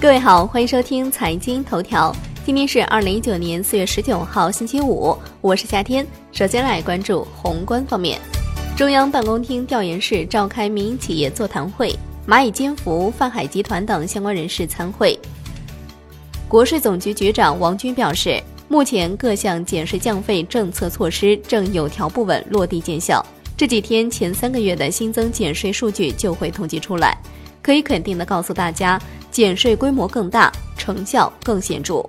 各位好，欢迎收听财经头条。今天是二零一九年四月十九号，星期五，我是夏天。首先来关注宏观方面，中央办公厅调研室召开民营企业座谈会，蚂蚁金服、泛海集团等相关人士参会。国税总局局长王军表示，目前各项减税降费政策措施正有条不紊落地见效，这几天前三个月的新增减税数据就会统计出来，可以肯定的告诉大家，减税规模更大，成效更显著。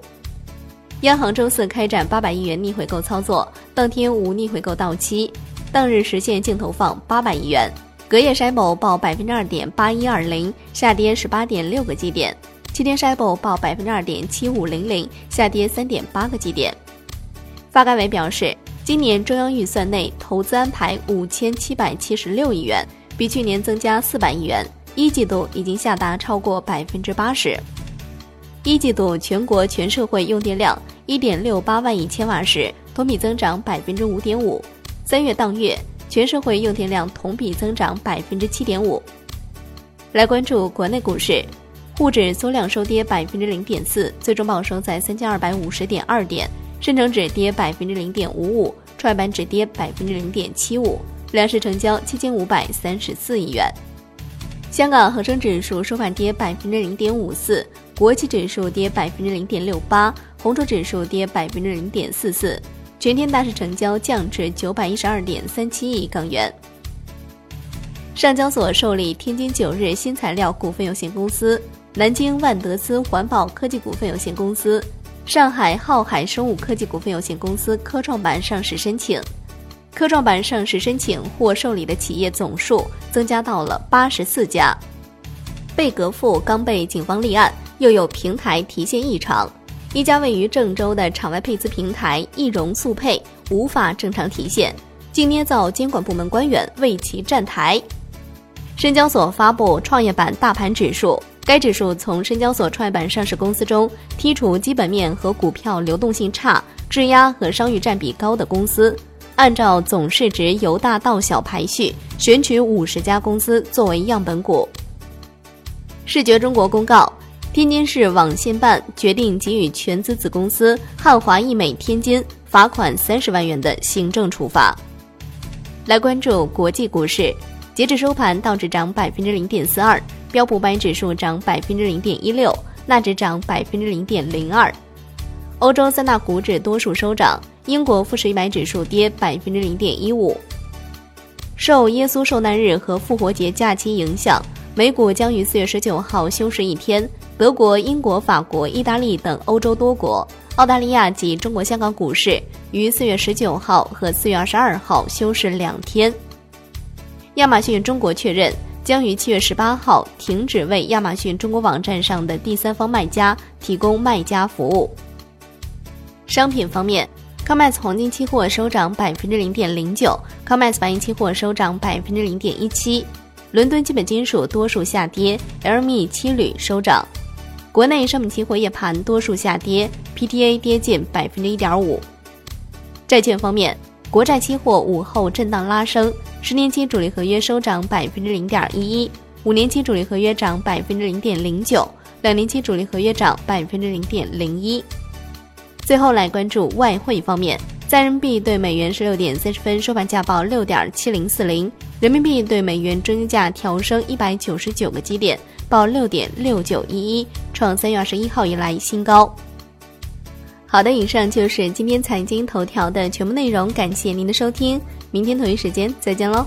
央行周四开展八百亿元逆回购操作，当天无逆回购到期，当日实现净投放八百亿元。隔夜 s h i b o 报百分之二点八一二零，下跌十八点六个基点。七天 s h i b o 报百分之二点七五零零，下跌三点八个基点。发改委表示，今年中央预算内投资安排五千七百七十六亿元，比去年增加四百亿元，一季度已经下达超过百分之八十。一季度全国全社会用电量一点六八万亿千瓦时，同比增长百分之五点五。三月当月全社会用电量同比增长百分之七点五。来关注国内股市。沪指缩量收跌百分之零点四，最终报收在三千二百五十点二点。深成指跌百分之零点五五，创业板指跌百分之零点七五。两市成交七千五百三十四亿元。香港恒生指数收盘跌百分之零点五四，国际指数跌百分之零点六八，红筹指数跌百分之零点四四。全天大市成交降至九百一十二点三七亿港元。上交所受理天津九日新材料股份有限公司。南京万德斯环保科技股份有限公司、上海浩海生物科技股份有限公司科创板上市申请，科创板上市申请或受理的企业总数增加到了八十四家。贝格富刚被警方立案，又有平台提现异常，一家位于郑州的场外配资平台易融速配无法正常提现，竟捏造监管部门官员为其站台。深交所发布创业板大盘指数。该指数从深交所创业板上市公司中剔除基本面和股票流动性差、质押和商誉占比高的公司，按照总市值由大到小排序，选取五十家公司作为样本股。视觉中国公告，天津市网信办决定给予全资子公司汉华易美天津罚款三十万元的行政处罚。来关注国际股市，截至收盘，道指涨百分之零点四二。标普百指数涨百分之零点一六，纳指涨百分之零点零二。欧洲三大股指多数收涨，英国富时一百指数跌百分之零点一五。受耶稣受难日和复活节假期影响，美股将于四月十九号休市一天。德国、英国、法国、意大利等欧洲多国、澳大利亚及中国香港股市于四月十九号和四月二十二号休市两天。亚马逊中国确认。将于七月十八号停止为亚马逊中国网站上的第三方卖家提供卖家服务。商品方面，COMEX 黄金期货收涨百分之零点零九，COMEX 白银期货收涨百分之零点一七。伦敦基本金属多数下跌，LME 七铝收涨。国内商品期货夜盘多数下跌，PTA 跌近百分之一点五。债券方面，国债期货午后震荡拉升。十年期主力合约收涨百分之零点一一，五年期主力合约涨百分之零点零九，两年期主力合约涨百分之零点零一。最后来关注外汇方面，在人民币对美元十六点三十分收盘价报六点七零四零，人民币对美元中间价调升一百九十九个基点，报六点六九一一，创三月二十一号以来新高。好的，以上就是今天财经头条的全部内容，感谢您的收听。明天同一时间再见喽。